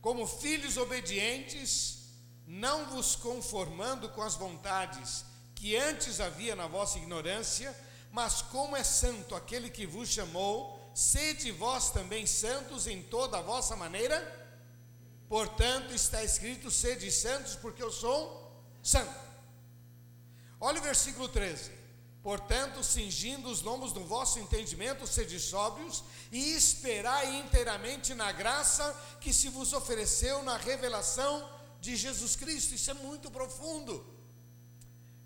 Como filhos obedientes, não vos conformando com as vontades que antes havia na vossa ignorância, mas como é santo aquele que vos chamou, sede vós também santos em toda a vossa maneira. Portanto, está escrito: sede santos, porque eu sou santo. Olha o versículo 13 Portanto, cingindo os lombos do vosso entendimento, sede sóbrios e esperai inteiramente na graça que se vos ofereceu na revelação de Jesus Cristo. Isso é muito profundo.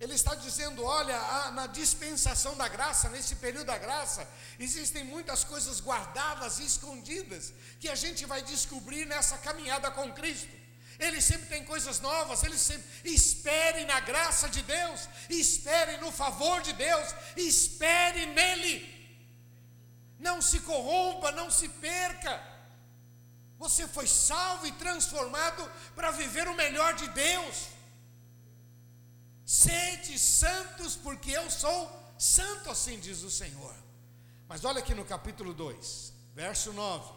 Ele está dizendo: olha, na dispensação da graça, nesse período da graça, existem muitas coisas guardadas e escondidas que a gente vai descobrir nessa caminhada com Cristo. Ele sempre tem coisas novas, ele sempre espere na graça de Deus, espere no favor de Deus, espere nele. Não se corrompa, não se perca. Você foi salvo e transformado para viver o melhor de Deus. Sede santos, porque eu sou santo, assim diz o Senhor. Mas olha aqui no capítulo 2, verso 9: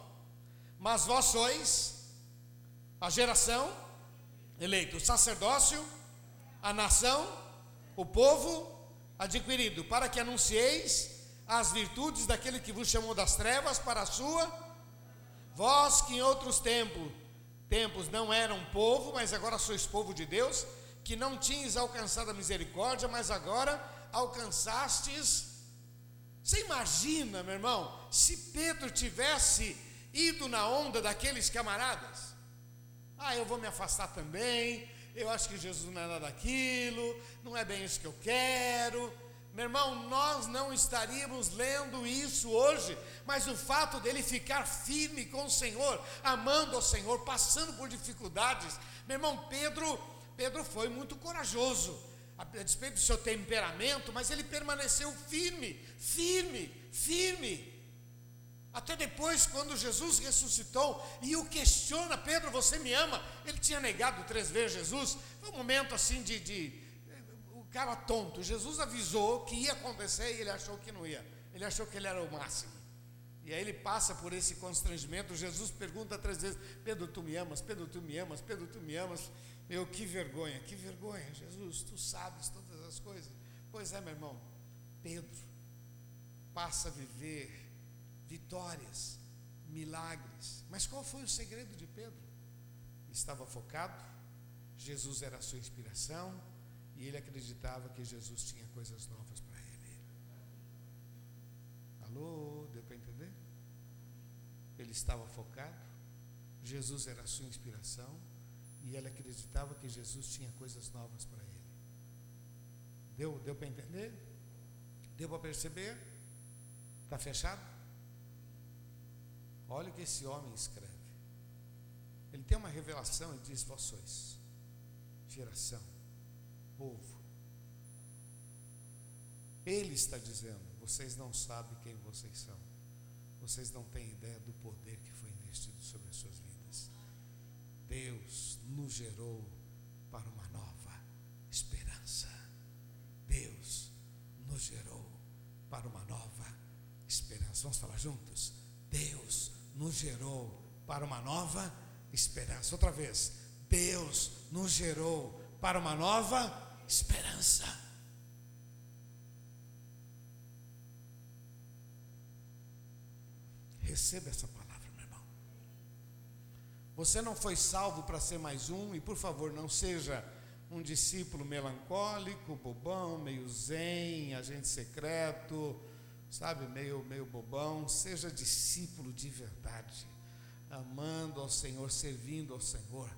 Mas vós sois a geração eleita, o sacerdócio, a nação, o povo adquirido, para que anuncieis as virtudes daquele que vos chamou das trevas para a sua, vós que em outros tempos, tempos não eram povo, mas agora sois povo de Deus, que não tinhas alcançado a misericórdia, mas agora alcançastes. Você imagina, meu irmão, se Pedro tivesse ido na onda daqueles camaradas? Ah, eu vou me afastar também. Eu acho que Jesus não é nada daquilo. Não é bem isso que eu quero. Meu irmão, nós não estaríamos lendo isso hoje, mas o fato dele ficar firme com o Senhor, amando ao Senhor, passando por dificuldades. Meu irmão, Pedro, Pedro foi muito corajoso, a despeito do seu temperamento, mas ele permaneceu firme, firme, firme. Até depois, quando Jesus ressuscitou e o questiona, Pedro, você me ama? Ele tinha negado três vezes Jesus. Foi um momento assim de, de, O cara tonto. Jesus avisou que ia acontecer e ele achou que não ia. Ele achou que ele era o máximo. E aí ele passa por esse constrangimento. Jesus pergunta três vezes: Pedro, tu me amas? Pedro, tu me amas? Pedro, tu me amas? Meu, que vergonha, que vergonha, Jesus, tu sabes todas as coisas. Pois é, meu irmão, Pedro passa a viver vitórias, milagres. Mas qual foi o segredo de Pedro? Estava focado, Jesus era a sua inspiração e ele acreditava que Jesus tinha coisas novas para ele. Alô, deu para entender? Ele estava focado, Jesus era a sua inspiração e ele acreditava que Jesus tinha coisas novas para ele. Deu, deu para entender? Deu para perceber? Está fechado? Olha o que esse homem escreve. Ele tem uma revelação e diz: Vós sois geração, povo. Ele está dizendo: Vocês não sabem quem vocês são. Vocês não têm ideia do poder que foi investido sobre as suas. Deus nos gerou para uma nova esperança. Deus nos gerou para uma nova esperança. Vamos falar juntos? Deus nos gerou para uma nova esperança. Outra vez, Deus nos gerou para uma nova esperança. Receba essa palavra. Você não foi salvo para ser mais um, e por favor, não seja um discípulo melancólico, bobão, meio zen, agente secreto sabe, meio, meio bobão, seja discípulo de verdade, amando ao Senhor, servindo ao Senhor.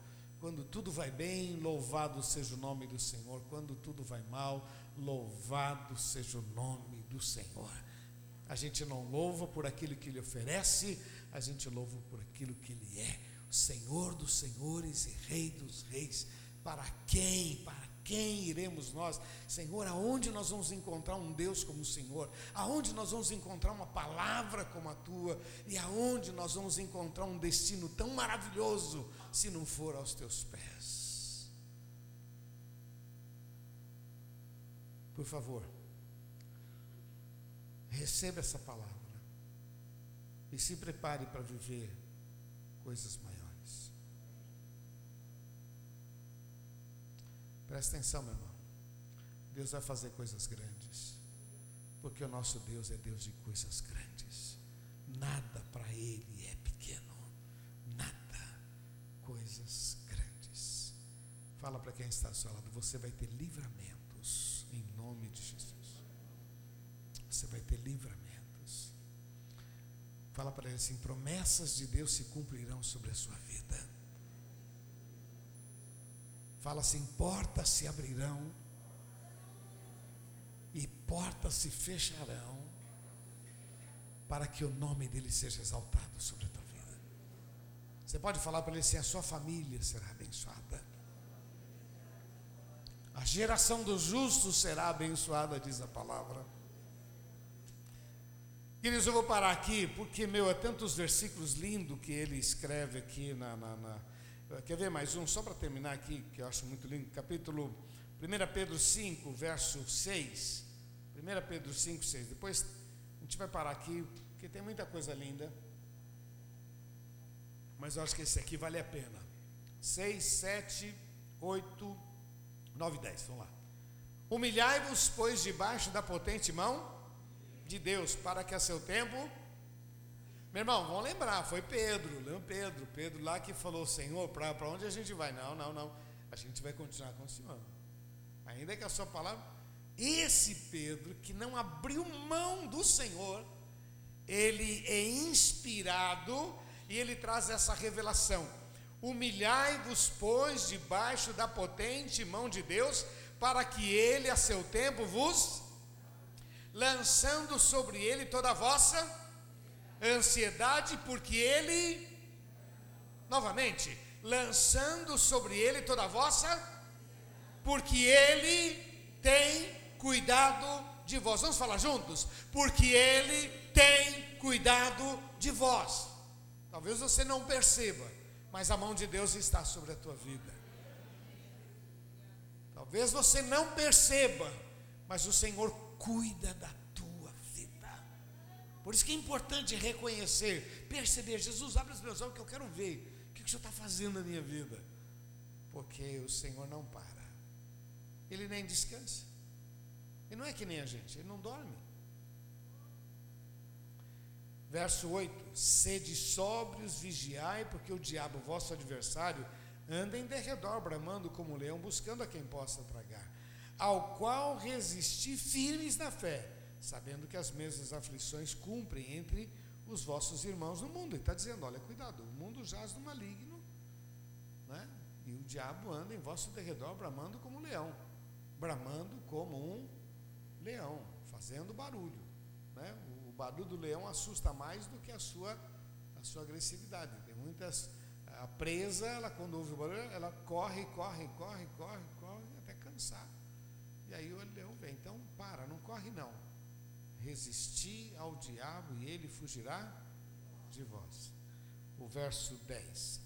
Quando tudo vai bem, louvado seja o nome do Senhor. Quando tudo vai mal, louvado seja o nome do Senhor. A gente não louva por aquilo que Ele oferece, a gente louva por aquilo que Ele é. Senhor dos senhores e Rei dos reis. Para quem? Para quem iremos nós? Senhor, aonde nós vamos encontrar um Deus como o Senhor? Aonde nós vamos encontrar uma palavra como a tua? E aonde nós vamos encontrar um destino tão maravilhoso se não for aos teus pés? Por favor, receba essa palavra e se prepare para viver coisas maiores. Presta atenção, meu irmão. Deus vai fazer coisas grandes. Porque o nosso Deus é Deus de coisas grandes. Nada para Ele é pequeno. Nada. Coisas grandes. Fala para quem está ao seu lado. Você vai ter livramentos. Em nome de Jesus. você vai ter livramentos. Fala para ele assim: promessas de Deus se cumprirão sobre a sua vida. Fala assim: portas se abrirão e portas se fecharão para que o nome dele seja exaltado sobre a tua vida. Você pode falar para ele assim: a sua família será abençoada. A geração dos justos será abençoada, diz a palavra. Queridos, eu vou parar aqui, porque, meu, é tantos versículos lindos que ele escreve aqui na, na, na Quer ver mais um, só para terminar aqui, que eu acho muito lindo, capítulo 1 Pedro 5, verso 6. 1 Pedro 5, 6. Depois a gente vai parar aqui, porque tem muita coisa linda. Mas eu acho que esse aqui vale a pena. 6, 7, 8, 9 e 10. Vamos lá. Humilhai-vos, pois, debaixo da potente mão de Deus, para que a seu tempo meu irmão, vamos lembrar, foi Pedro, lembra Pedro, Pedro lá que falou, Senhor, para onde a gente vai? Não, não, não, a gente vai continuar com o Senhor. Ainda que a sua palavra, esse Pedro que não abriu mão do Senhor, ele é inspirado e ele traz essa revelação. Humilhai-vos, pois, debaixo da potente mão de Deus, para que ele a seu tempo vos lançando sobre ele toda a vossa ansiedade, porque ele, novamente, lançando sobre ele toda a vossa, porque ele tem cuidado de vós. Vamos falar juntos? Porque ele tem cuidado de vós. Talvez você não perceba, mas a mão de Deus está sobre a tua vida. Talvez você não perceba, mas o Senhor cuida da por isso que é importante reconhecer, perceber, Jesus, abre os meus olhos que eu quero ver. O que o Senhor está fazendo na minha vida? Porque o Senhor não para. Ele nem descansa. Ele não é que nem a gente, ele não dorme. Verso 8: Sede sóbrios, vigiai, porque o diabo, vosso adversário, anda em derredor, bramando como leão, buscando a quem possa tragar. Ao qual resisti firmes na fé sabendo que as mesmas aflições cumprem entre os vossos irmãos no mundo. Ele está dizendo: olha, cuidado, o mundo jaz no maligno, né? e o diabo anda em vosso derredor, bramando como um leão bramando como um leão, fazendo barulho. Né? O barulho do leão assusta mais do que a sua, a sua agressividade. Tem muitas. A presa, ela quando ouve o barulho, ela corre, corre, corre, corre, corre, até cansar. E aí o leão vem. Então, para, não corre não Resisti ao diabo e ele fugirá de vós. O verso 10.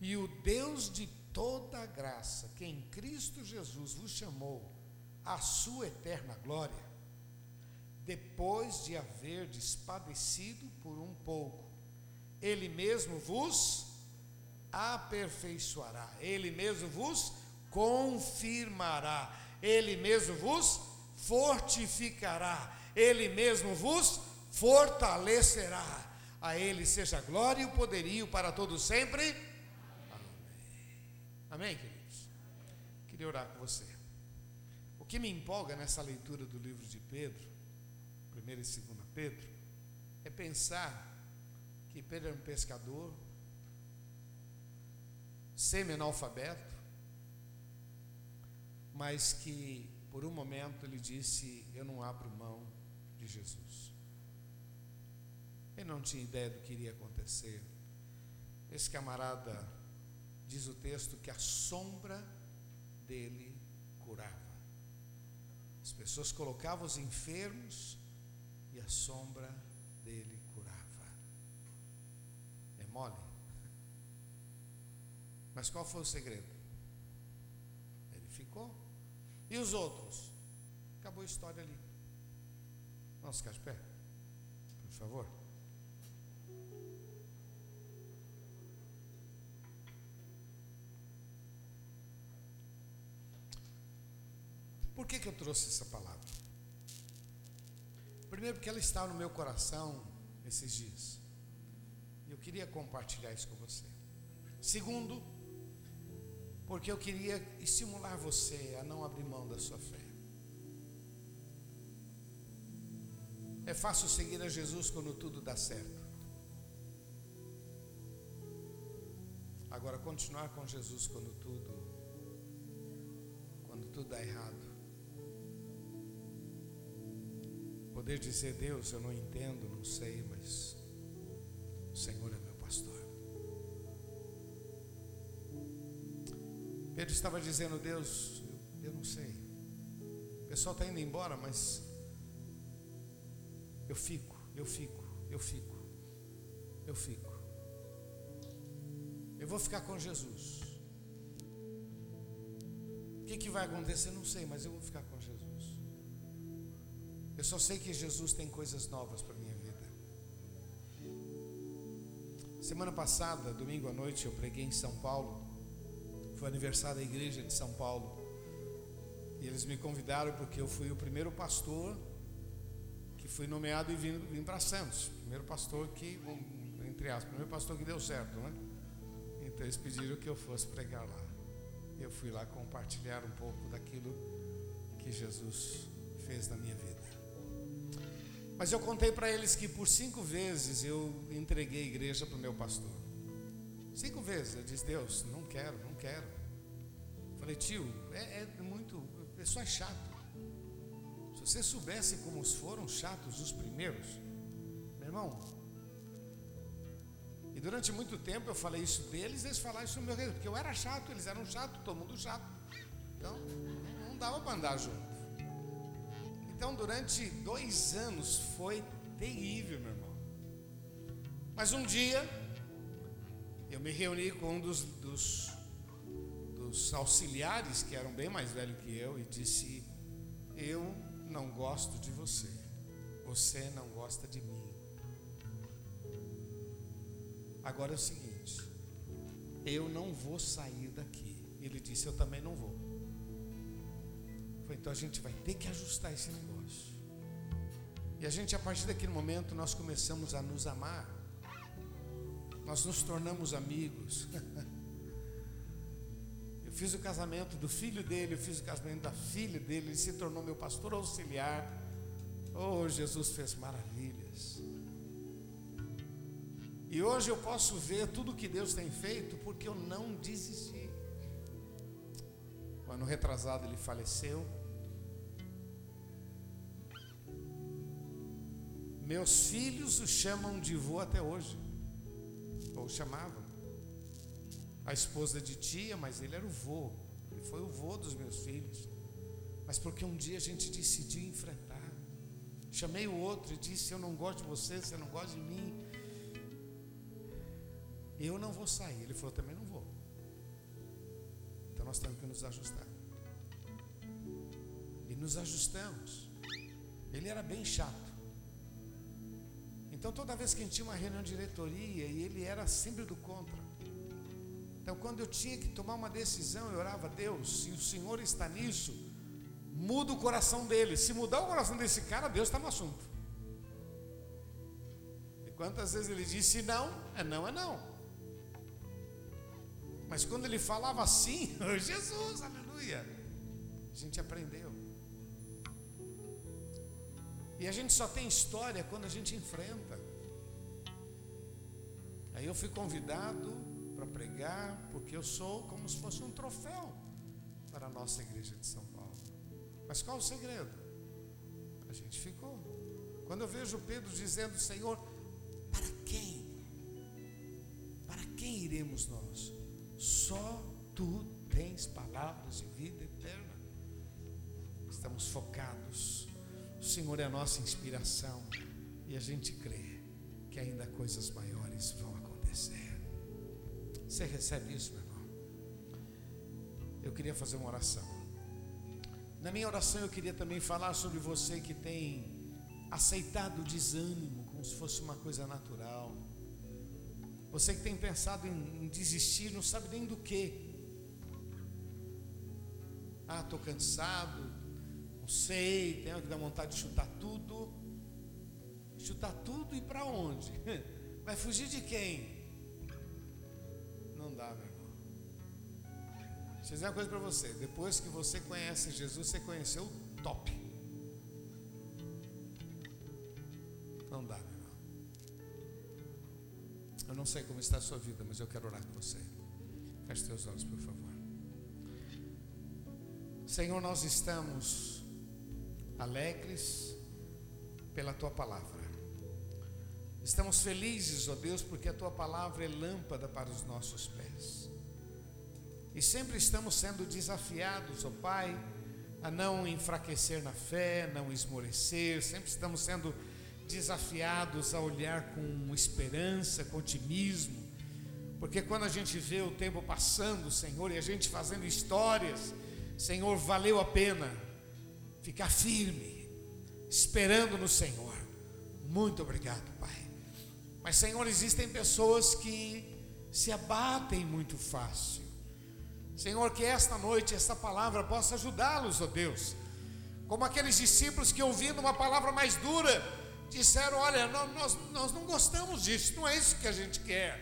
E o Deus de toda graça, que em Cristo Jesus vos chamou à sua eterna glória, depois de haver despadecido por um pouco, ele mesmo vos aperfeiçoará, ele mesmo vos confirmará, ele mesmo vos fortificará, ele mesmo vos fortalecerá. A Ele seja glória e o poderio para todos sempre. Amém. Amém, queridos? Queria orar com você. O que me empolga nessa leitura do livro de Pedro, 1 e 2 Pedro, é pensar que Pedro era um pescador, semi-analfabeto, mas que por um momento ele disse: Eu não abro mão de Jesus. Ele não tinha ideia do que iria acontecer. Esse camarada, diz o texto, que a sombra dele curava. As pessoas colocavam os enfermos e a sombra dele curava. É mole? Mas qual foi o segredo? Ele ficou. E os outros? Acabou a história ali. Vamos ficar de pé, por favor. Por que, que eu trouxe essa palavra? Primeiro, porque ela está no meu coração esses dias. E eu queria compartilhar isso com você. Segundo, porque eu queria estimular você a não abrir mão da sua fé. É fácil seguir a Jesus quando tudo dá certo. Agora continuar com Jesus quando tudo quando tudo dá errado. Poder dizer, Deus, eu não entendo, não sei, mas o Senhor é meu pastor. Pedro estava dizendo, Deus, eu, eu não sei. O pessoal está indo embora, mas eu fico, eu fico, eu fico, eu fico. Eu vou ficar com Jesus. O que, que vai acontecer? Não sei, mas eu vou ficar com Jesus. Eu só sei que Jesus tem coisas novas para minha vida. Semana passada, domingo à noite, eu preguei em São Paulo. Foi aniversário da igreja de São Paulo. E eles me convidaram porque eu fui o primeiro pastor que fui nomeado e vim, vim para Santos. Primeiro pastor que, entre aspas, primeiro pastor que deu certo, né? Então eles pediram que eu fosse pregar lá. Eu fui lá compartilhar um pouco daquilo que Jesus fez na minha vida. Mas eu contei para eles que por cinco vezes eu entreguei a igreja para o meu pastor. Cinco vezes eu disse, Deus, não quero, não quero. Falei, tio, é, é muito, o pessoal é chato. Você soubesse como foram chatos os primeiros, meu irmão. E durante muito tempo eu falei isso deles, eles falaram isso no meu reino, porque eu era chato, eles eram chato, todo mundo chato. Então, não dava para andar junto. Então, durante dois anos foi terrível, meu irmão. Mas um dia, eu me reuni com um dos, dos, dos auxiliares, que eram bem mais velhos que eu, e disse: Eu não gosto de você, você não gosta de mim. Agora é o seguinte, eu não vou sair daqui. Ele disse: Eu também não vou. Foi, então a gente vai ter que ajustar esse negócio. E a gente, a partir daquele momento, nós começamos a nos amar. Nós nos tornamos amigos. Fiz o casamento do filho dele, eu fiz o casamento da filha dele, ele se tornou meu pastor auxiliar. Oh, Jesus fez maravilhas. E hoje eu posso ver tudo que Deus tem feito porque eu não desisti. O ano retrasado ele faleceu. Meus filhos o chamam de vô até hoje. Ou chamavam. A esposa de tia, mas ele era o vô. Ele foi o vô dos meus filhos. Mas porque um dia a gente decidiu enfrentar. Chamei o outro e disse: Eu não gosto de você, você não gosta de mim. Eu não vou sair. Ele falou: Também não vou. Então nós temos que nos ajustar. E nos ajustamos. Ele era bem chato. Então toda vez que a gente tinha uma reunião de diretoria e ele era sempre do contra. Então quando eu tinha que tomar uma decisão, eu orava, Deus, se o Senhor está nisso, muda o coração dele. Se mudar o coração desse cara, Deus está no assunto. E quantas vezes ele disse não, é não, é não. Mas quando ele falava assim, oh, Jesus, aleluia, a gente aprendeu. E a gente só tem história quando a gente enfrenta. Aí eu fui convidado para pregar, porque eu sou como se fosse um troféu para a nossa igreja de São Paulo. Mas qual o segredo? A gente ficou. Quando eu vejo Pedro dizendo, Senhor, para quem? Para quem iremos nós? Só tu tens palavras de vida eterna. Estamos focados o Senhor é a nossa inspiração e a gente crê que ainda coisas maiores vão acontecer. Você recebe isso, meu irmão? Eu queria fazer uma oração. Na minha oração eu queria também falar sobre você que tem aceitado o desânimo como se fosse uma coisa natural. Você que tem pensado em desistir, não sabe nem do que. Ah, estou cansado, não sei, tenho que dar vontade de chutar tudo. Chutar tudo e para onde? Vai fugir de quem? Não dá, meu irmão. Deixa eu dizer uma coisa para você. Depois que você conhece Jesus, você conheceu o top. Não dá, meu irmão. Eu não sei como está a sua vida, mas eu quero orar com você. Feche seus olhos, por favor. Senhor, nós estamos alegres pela tua palavra. Estamos felizes, ó Deus, porque a tua palavra é lâmpada para os nossos pés. E sempre estamos sendo desafiados, ó Pai, a não enfraquecer na fé, não esmorecer, sempre estamos sendo desafiados a olhar com esperança, com otimismo, porque quando a gente vê o tempo passando, Senhor, e a gente fazendo histórias, Senhor, valeu a pena ficar firme, esperando no Senhor. Muito obrigado, Pai. Mas, Senhor, existem pessoas que se abatem muito fácil. Senhor, que esta noite esta palavra possa ajudá-los, ó oh Deus. Como aqueles discípulos que ouvindo uma palavra mais dura, disseram: Olha, nós, nós não gostamos disso, não é isso que a gente quer.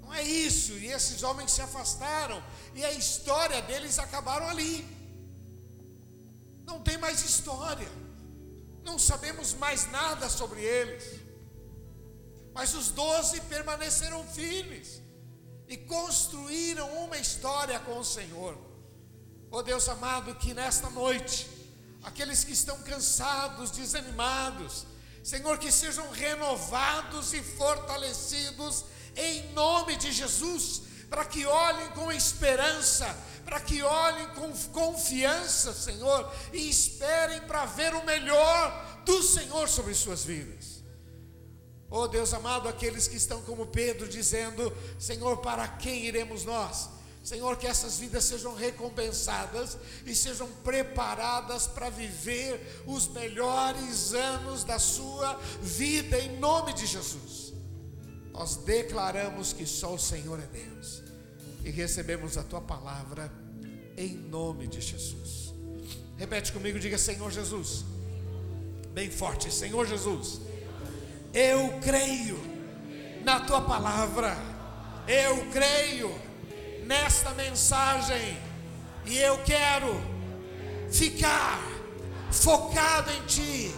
Não é isso. E esses homens se afastaram, e a história deles acabaram ali. Não tem mais história, não sabemos mais nada sobre eles. Mas os doze permaneceram firmes e construíram uma história com o Senhor. Oh Deus amado, que nesta noite, aqueles que estão cansados, desanimados, Senhor, que sejam renovados e fortalecidos em nome de Jesus, para que olhem com esperança, para que olhem com confiança, Senhor, e esperem para ver o melhor do Senhor sobre suas vidas. Oh Deus amado, aqueles que estão como Pedro dizendo: Senhor, para quem iremos nós? Senhor, que essas vidas sejam recompensadas e sejam preparadas para viver os melhores anos da sua vida, em nome de Jesus. Nós declaramos que só o Senhor é Deus e recebemos a tua palavra em nome de Jesus. Repete comigo, diga Senhor Jesus, bem forte, Senhor Jesus eu creio na tua palavra, eu creio nesta mensagem, e eu quero ficar focado em Ti.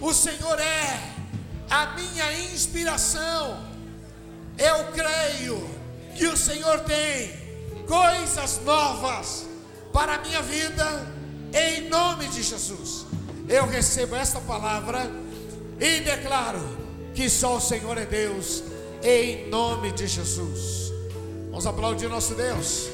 O Senhor é a minha inspiração. Eu creio que o Senhor tem coisas novas para a minha vida, em nome de Jesus. Eu recebo esta palavra e declaro que só o Senhor é Deus, em nome de Jesus. Vamos aplaudir nosso Deus.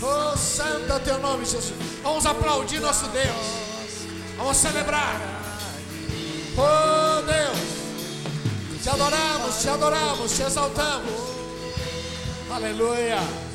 Oh, santo é teu nome, Jesus. Vamos aplaudir nosso Deus. Vamos celebrar. Oh, Deus. Te adoramos, te adoramos, te exaltamos. Aleluia.